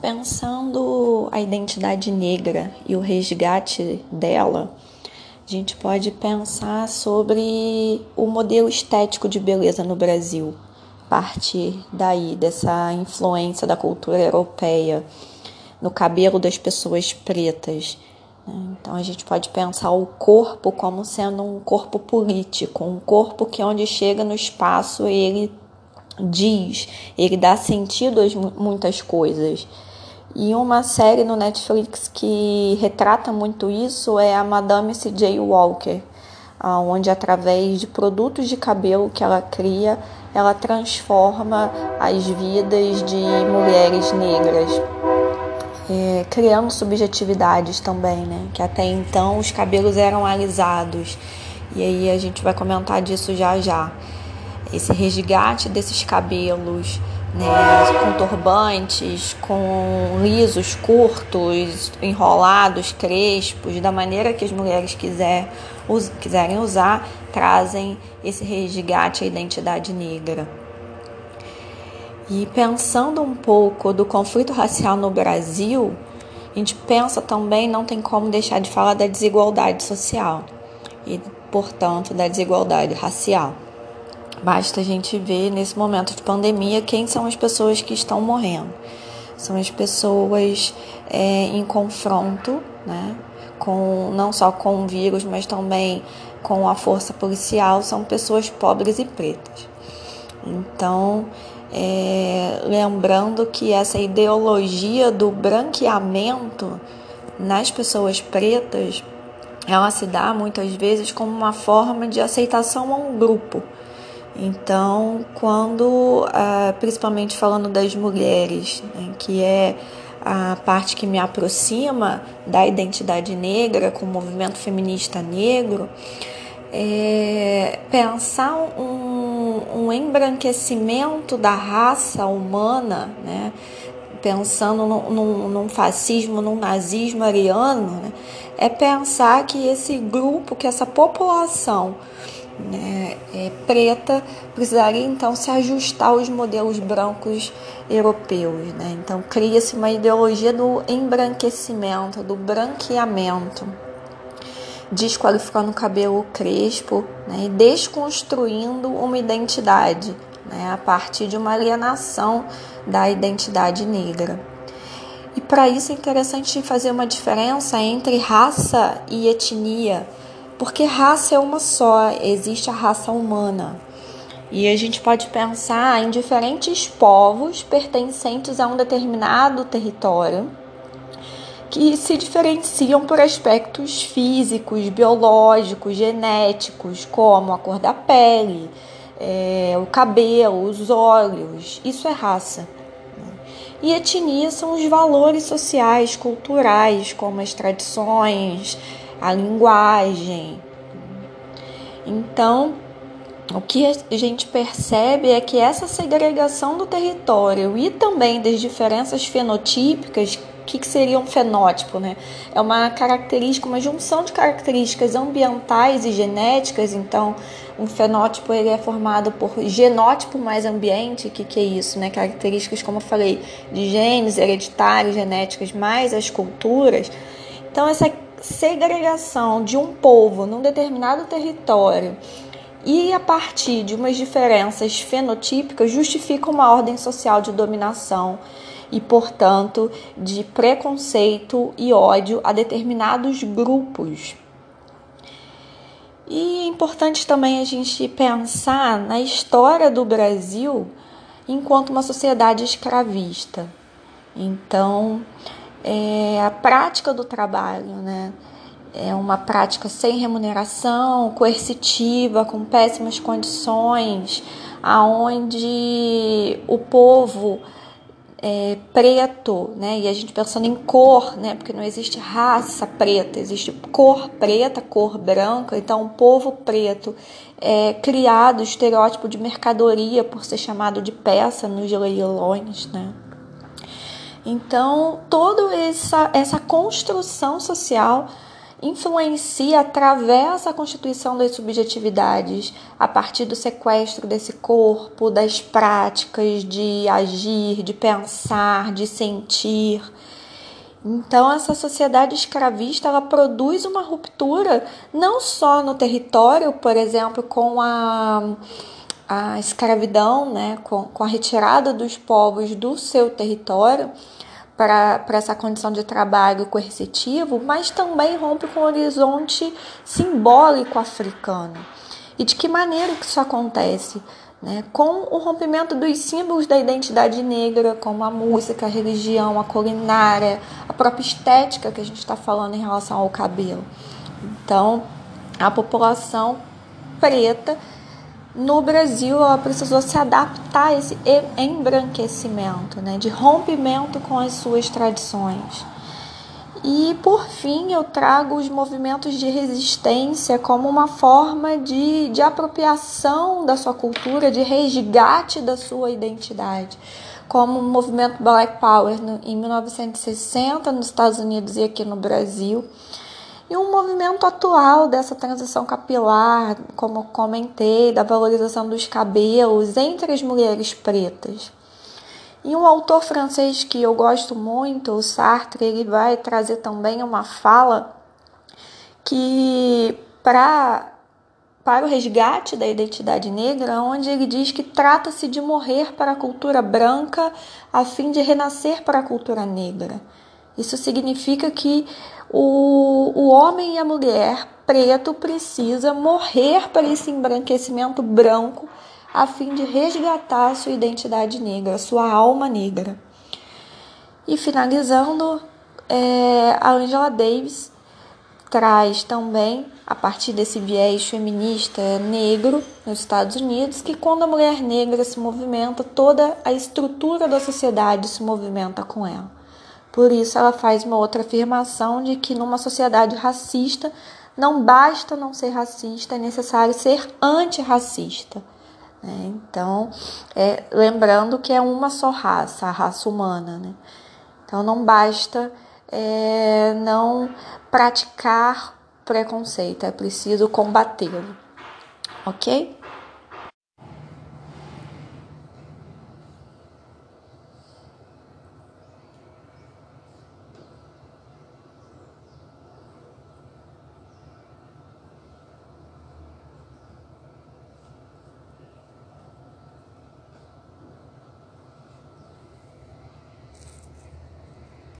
Pensando a identidade negra e o resgate dela, a gente pode pensar sobre o modelo estético de beleza no Brasil, a partir daí, dessa influência da cultura europeia no cabelo das pessoas pretas. Né? Então a gente pode pensar o corpo como sendo um corpo político, um corpo que onde chega no espaço ele diz, ele dá sentido a muitas coisas. E uma série no Netflix que retrata muito isso é a Madame C.J. Walker, onde através de produtos de cabelo que ela cria, ela transforma as vidas de mulheres negras. É, criando subjetividades também, né? Que até então os cabelos eram alisados. E aí a gente vai comentar disso já já esse resgate desses cabelos, né, com turbantes, com lisos, curtos, enrolados, crespos, da maneira que as mulheres quiser, us, quiserem usar, trazem esse resgate à identidade negra. E pensando um pouco do conflito racial no Brasil, a gente pensa também, não tem como deixar de falar da desigualdade social e, portanto, da desigualdade racial. Basta a gente ver nesse momento de pandemia quem são as pessoas que estão morrendo. São as pessoas é, em confronto, né? Com, não só com o vírus, mas também com a força policial, são pessoas pobres e pretas. Então, é, lembrando que essa ideologia do branqueamento nas pessoas pretas, ela se dá muitas vezes como uma forma de aceitação a um grupo. Então, quando, ah, principalmente falando das mulheres, né, que é a parte que me aproxima da identidade negra com o movimento feminista negro, é pensar um, um embranquecimento da raça humana, né, pensando num, num, fascismo, num nazismo ariano, né, é pensar que esse grupo, que essa população né, é, preta precisaria então se ajustar aos modelos brancos europeus. Né? Então cria-se uma ideologia do embranquecimento, do branqueamento, desqualificando o cabelo crespo né, e desconstruindo uma identidade né, a partir de uma alienação da identidade negra. E para isso é interessante fazer uma diferença entre raça e etnia porque raça é uma só, existe a raça humana. E a gente pode pensar em diferentes povos pertencentes a um determinado território que se diferenciam por aspectos físicos, biológicos, genéticos, como a cor da pele, é, o cabelo, os olhos. Isso é raça. E etnia são os valores sociais, culturais, como as tradições, a linguagem. Então, o que a gente percebe é que essa segregação do território e também das diferenças fenotípicas, o que, que seria um fenótipo? Né? É uma característica, uma junção de características ambientais e genéticas. Então, um fenótipo ele é formado por genótipo mais ambiente. Que, que é isso? Né? Características, como eu falei, de genes hereditários, genéticas, mais as culturas. Então, essa segregação de um povo num determinado território e a partir de umas diferenças fenotípicas justifica uma ordem social de dominação e, portanto, de preconceito e ódio a determinados grupos. E é importante também a gente pensar na história do Brasil enquanto uma sociedade escravista. Então, é a prática do trabalho, né? É uma prática sem remuneração, coercitiva, com péssimas condições, aonde o povo é, preto, né? E a gente pensando em cor, né? Porque não existe raça preta, existe cor preta, cor branca. Então, o povo preto é criado estereótipo de mercadoria por ser chamado de peça nos leilões, né? Então, toda essa, essa construção social influencia, atravessa a constituição das subjetividades a partir do sequestro desse corpo, das práticas de agir, de pensar, de sentir. Então essa sociedade escravista ela produz uma ruptura não só no território, por exemplo, com a, a escravidão, né, com, com a retirada dos povos do seu território, para essa condição de trabalho coercitivo, mas também rompe com o horizonte simbólico africano. E de que maneira que isso acontece? Né? Com o rompimento dos símbolos da identidade negra, como a música, a religião, a culinária, a própria estética que a gente está falando em relação ao cabelo. Então, a população preta no Brasil ela precisou se adaptar a esse embranquecimento, né, de rompimento com as suas tradições. E por fim, eu trago os movimentos de resistência como uma forma de, de apropriação da sua cultura, de resgate da sua identidade, como o movimento Black Power no, em 1960 nos Estados Unidos e aqui no Brasil e um movimento atual dessa transição capilar, como comentei, da valorização dos cabelos entre as mulheres pretas. E um autor francês que eu gosto muito, o Sartre, ele vai trazer também uma fala que para para o resgate da identidade negra, onde ele diz que trata-se de morrer para a cultura branca a fim de renascer para a cultura negra. Isso significa que o, o homem e a mulher preto precisa morrer para esse embranquecimento branco a fim de resgatar sua identidade negra, sua alma negra. E finalizando, é, a Angela Davis traz também, a partir desse viés feminista negro nos Estados Unidos, que quando a mulher negra se movimenta, toda a estrutura da sociedade se movimenta com ela. Por isso, ela faz uma outra afirmação de que numa sociedade racista não basta não ser racista, é necessário ser antirracista. Né? Então, é, lembrando que é uma só raça, a raça humana. Né? Então, não basta é, não praticar preconceito, é preciso combatê-lo. Ok?